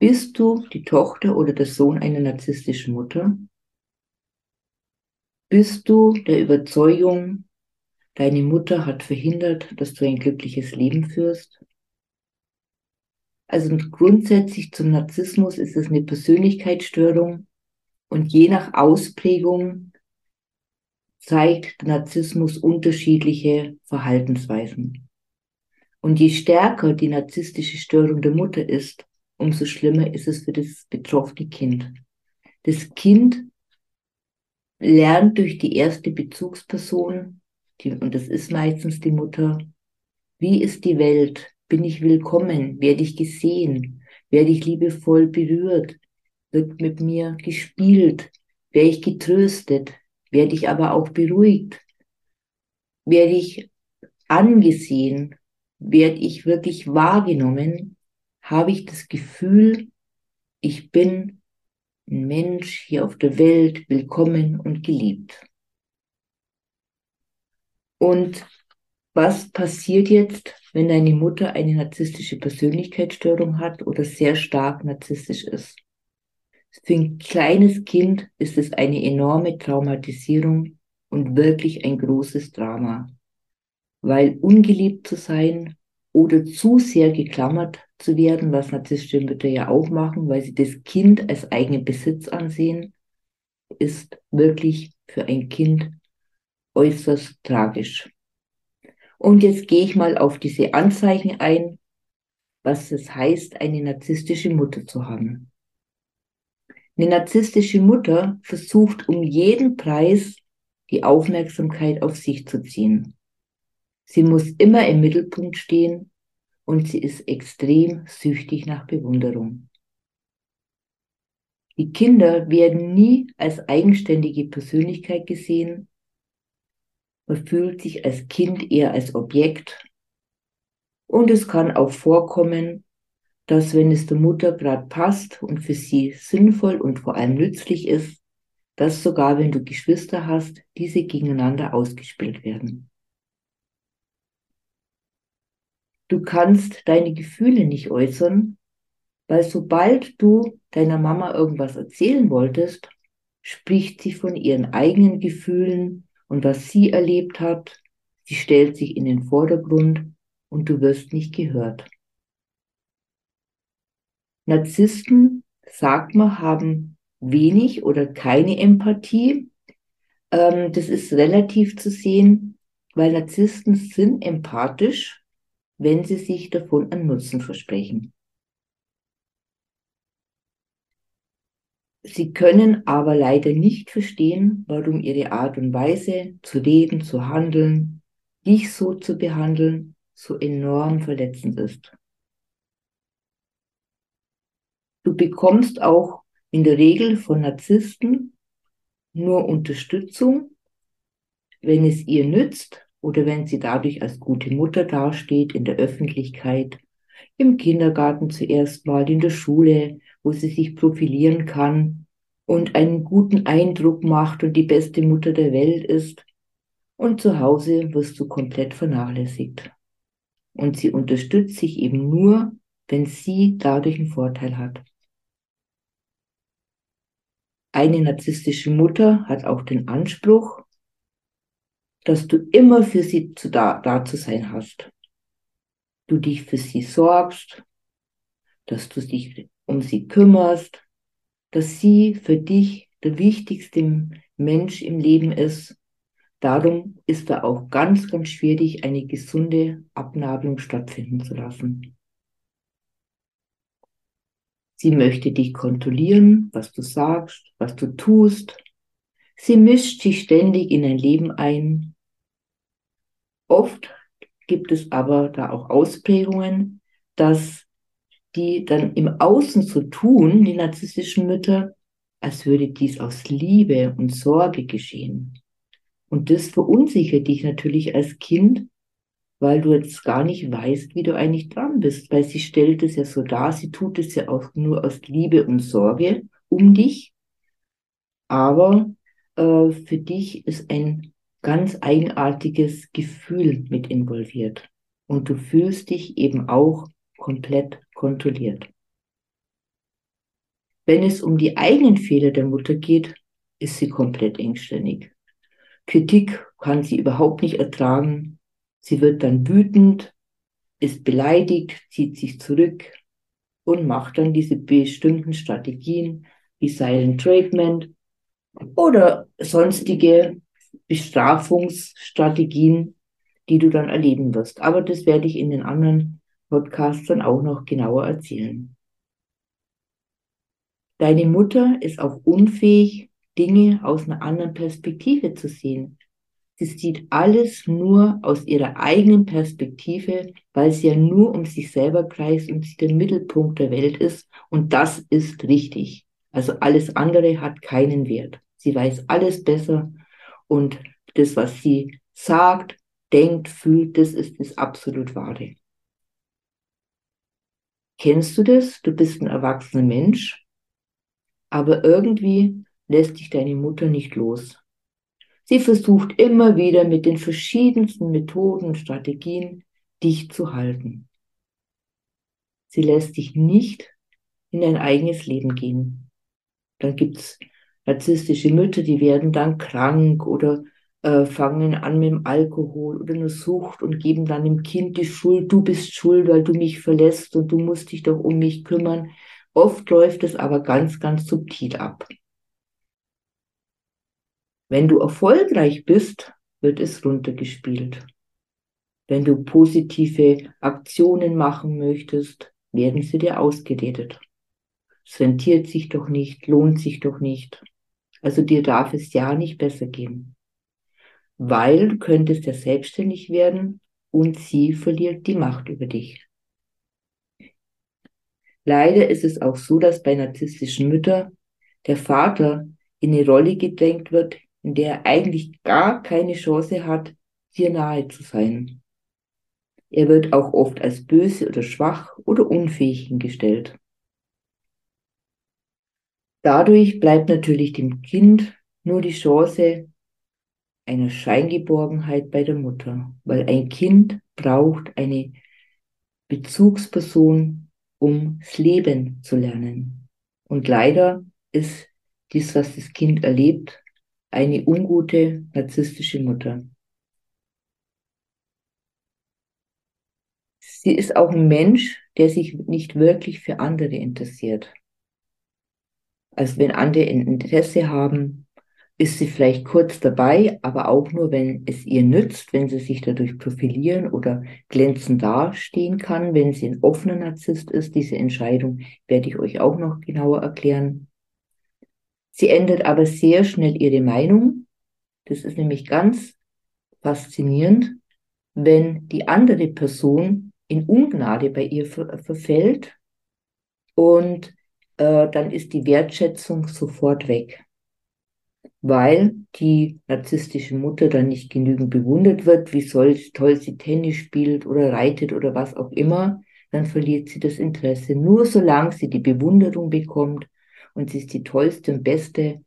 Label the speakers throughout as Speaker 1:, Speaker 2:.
Speaker 1: Bist du die Tochter oder der Sohn einer narzisstischen Mutter? Bist du der Überzeugung, deine Mutter hat verhindert, dass du ein glückliches Leben führst? Also grundsätzlich zum Narzissmus ist es eine Persönlichkeitsstörung und je nach Ausprägung zeigt der Narzissmus unterschiedliche Verhaltensweisen. Und je stärker die narzisstische Störung der Mutter ist, umso schlimmer ist es für das betroffene Kind. Das Kind lernt durch die erste Bezugsperson, die, und das ist meistens die Mutter, wie ist die Welt? Bin ich willkommen? Werde ich gesehen? Werde ich liebevoll berührt? Wird mit mir gespielt? Werde ich getröstet? Werde ich aber auch beruhigt? Werde ich angesehen? Werde ich wirklich wahrgenommen? Habe ich das Gefühl, ich bin ein Mensch hier auf der Welt, willkommen und geliebt? Und was passiert jetzt, wenn deine Mutter eine narzisstische Persönlichkeitsstörung hat oder sehr stark narzisstisch ist? Für ein kleines Kind ist es eine enorme Traumatisierung und wirklich ein großes Drama, weil ungeliebt zu sein oder zu sehr geklammert zu werden, was narzisstische Mütter ja auch machen, weil sie das Kind als eigenen Besitz ansehen, ist wirklich für ein Kind äußerst tragisch. Und jetzt gehe ich mal auf diese Anzeichen ein, was es heißt, eine narzisstische Mutter zu haben. Eine narzisstische Mutter versucht um jeden Preis die Aufmerksamkeit auf sich zu ziehen. Sie muss immer im Mittelpunkt stehen und sie ist extrem süchtig nach Bewunderung. Die Kinder werden nie als eigenständige Persönlichkeit gesehen. Man fühlt sich als Kind eher als Objekt. Und es kann auch vorkommen, dass wenn es der Mutter gerade passt und für sie sinnvoll und vor allem nützlich ist, dass sogar wenn du Geschwister hast, diese gegeneinander ausgespielt werden. Du kannst deine Gefühle nicht äußern, weil sobald du deiner Mama irgendwas erzählen wolltest, spricht sie von ihren eigenen Gefühlen und was sie erlebt hat. Sie stellt sich in den Vordergrund und du wirst nicht gehört. Narzissten, sagt man, haben wenig oder keine Empathie. Ähm, das ist relativ zu sehen, weil Narzissten sind empathisch, wenn sie sich davon einen Nutzen versprechen. Sie können aber leider nicht verstehen, warum ihre Art und Weise zu reden, zu handeln, dich so zu behandeln, so enorm verletzend ist. Du bekommst auch in der Regel von Narzissten nur Unterstützung, wenn es ihr nützt oder wenn sie dadurch als gute Mutter dasteht in der Öffentlichkeit, im Kindergarten zuerst mal, in der Schule, wo sie sich profilieren kann und einen guten Eindruck macht und die beste Mutter der Welt ist. Und zu Hause wirst du komplett vernachlässigt. Und sie unterstützt sich eben nur, wenn sie dadurch einen Vorteil hat. Eine narzisstische Mutter hat auch den Anspruch, dass du immer für sie zu da, da zu sein hast. Du dich für sie sorgst, dass du dich um sie kümmerst, dass sie für dich der wichtigste Mensch im Leben ist. Darum ist da auch ganz, ganz schwierig, eine gesunde Abnabelung stattfinden zu lassen. Sie möchte dich kontrollieren, was du sagst, was du tust. Sie mischt sich ständig in dein Leben ein. Oft gibt es aber da auch Ausprägungen, dass die dann im Außen so tun, die narzisstischen Mütter, als würde dies aus Liebe und Sorge geschehen. Und das verunsichert dich natürlich als Kind, weil du jetzt gar nicht weißt, wie du eigentlich dran bist, weil sie stellt es ja so dar, sie tut es ja auch nur aus Liebe und Sorge um dich, aber äh, für dich ist ein ganz eigenartiges Gefühl mit involviert und du fühlst dich eben auch komplett kontrolliert. Wenn es um die eigenen Fehler der Mutter geht, ist sie komplett engständig. Kritik kann sie überhaupt nicht ertragen. Sie wird dann wütend, ist beleidigt, zieht sich zurück und macht dann diese bestimmten Strategien wie Silent Treatment oder sonstige Bestrafungsstrategien, die du dann erleben wirst. Aber das werde ich in den anderen Podcasts dann auch noch genauer erzählen. Deine Mutter ist auch unfähig, Dinge aus einer anderen Perspektive zu sehen. Sie sieht alles nur aus ihrer eigenen Perspektive, weil sie ja nur um sich selber kreist und sie der Mittelpunkt der Welt ist. Und das ist richtig. Also alles andere hat keinen Wert. Sie weiß alles besser und das, was sie sagt, denkt, fühlt, das ist das absolut Wahre. Kennst du das? Du bist ein erwachsener Mensch, aber irgendwie lässt dich deine Mutter nicht los. Sie versucht immer wieder mit den verschiedensten Methoden und Strategien dich zu halten. Sie lässt dich nicht in dein eigenes Leben gehen. Dann gibt's narzisstische Mütter, die werden dann krank oder äh, fangen an mit dem Alkohol oder einer Sucht und geben dann dem Kind die Schuld, du bist schuld, weil du mich verlässt und du musst dich doch um mich kümmern. Oft läuft es aber ganz, ganz subtil ab. Wenn du erfolgreich bist, wird es runtergespielt. Wenn du positive Aktionen machen möchtest, werden sie dir ausgeredet. Es rentiert sich doch nicht, lohnt sich doch nicht. Also dir darf es ja nicht besser gehen. Weil du könntest ja selbstständig werden und sie verliert die Macht über dich. Leider ist es auch so, dass bei narzisstischen Müttern der Vater in eine Rolle gedrängt wird, in der er eigentlich gar keine Chance hat, dir nahe zu sein. Er wird auch oft als böse oder schwach oder unfähig hingestellt. Dadurch bleibt natürlich dem Kind nur die Chance einer Scheingeborgenheit bei der Mutter, weil ein Kind braucht eine Bezugsperson, um das Leben zu lernen. Und leider ist dies, was das Kind erlebt, eine ungute narzisstische Mutter. Sie ist auch ein Mensch, der sich nicht wirklich für andere interessiert. Also wenn andere Interesse haben, ist sie vielleicht kurz dabei, aber auch nur, wenn es ihr nützt, wenn sie sich dadurch profilieren oder glänzend dastehen kann, wenn sie ein offener Narzisst ist. Diese Entscheidung werde ich euch auch noch genauer erklären. Sie ändert aber sehr schnell ihre Meinung. Das ist nämlich ganz faszinierend, wenn die andere Person in Ungnade bei ihr ver verfällt und äh, dann ist die Wertschätzung sofort weg, weil die narzisstische Mutter dann nicht genügend bewundert wird, wie soll, toll sie Tennis spielt oder reitet oder was auch immer, dann verliert sie das Interesse. Nur solange sie die Bewunderung bekommt, und sie ist die tollste und beste,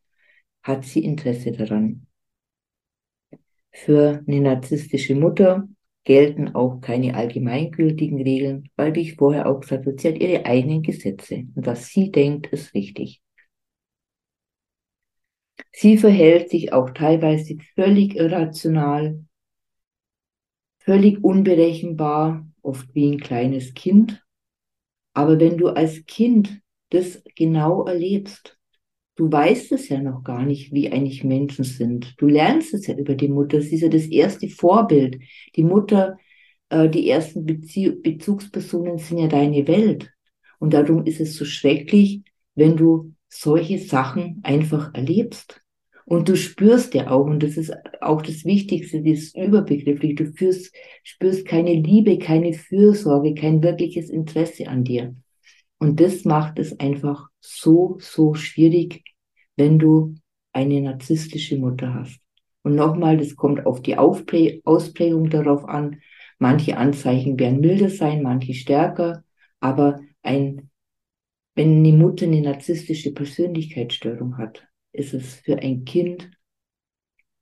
Speaker 1: hat sie Interesse daran. Für eine narzisstische Mutter gelten auch keine allgemeingültigen Regeln, weil, wie ich vorher auch gesagt habe, sie hat ihre eigenen Gesetze und was sie denkt, ist richtig. Sie verhält sich auch teilweise völlig irrational, völlig unberechenbar, oft wie ein kleines Kind. Aber wenn du als Kind das genau erlebst. Du weißt es ja noch gar nicht, wie eigentlich Menschen sind. Du lernst es ja über die Mutter. Sie ist ja das erste Vorbild. Die Mutter, äh, die ersten Bezie Bezugspersonen sind ja deine Welt. Und darum ist es so schrecklich, wenn du solche Sachen einfach erlebst. Und du spürst ja auch, und das ist auch das Wichtigste, das überbegrifflich, du führst, spürst keine Liebe, keine Fürsorge, kein wirkliches Interesse an dir. Und das macht es einfach so, so schwierig, wenn du eine narzisstische Mutter hast. Und nochmal, das kommt auf die Aufplä Ausprägung darauf an. Manche Anzeichen werden milder sein, manche stärker. Aber ein, wenn eine Mutter eine narzisstische Persönlichkeitsstörung hat, ist es für ein Kind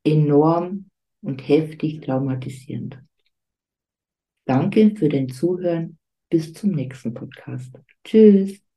Speaker 1: enorm und heftig traumatisierend. Danke für dein Zuhören. Bis zum nächsten Podcast. Tschüss.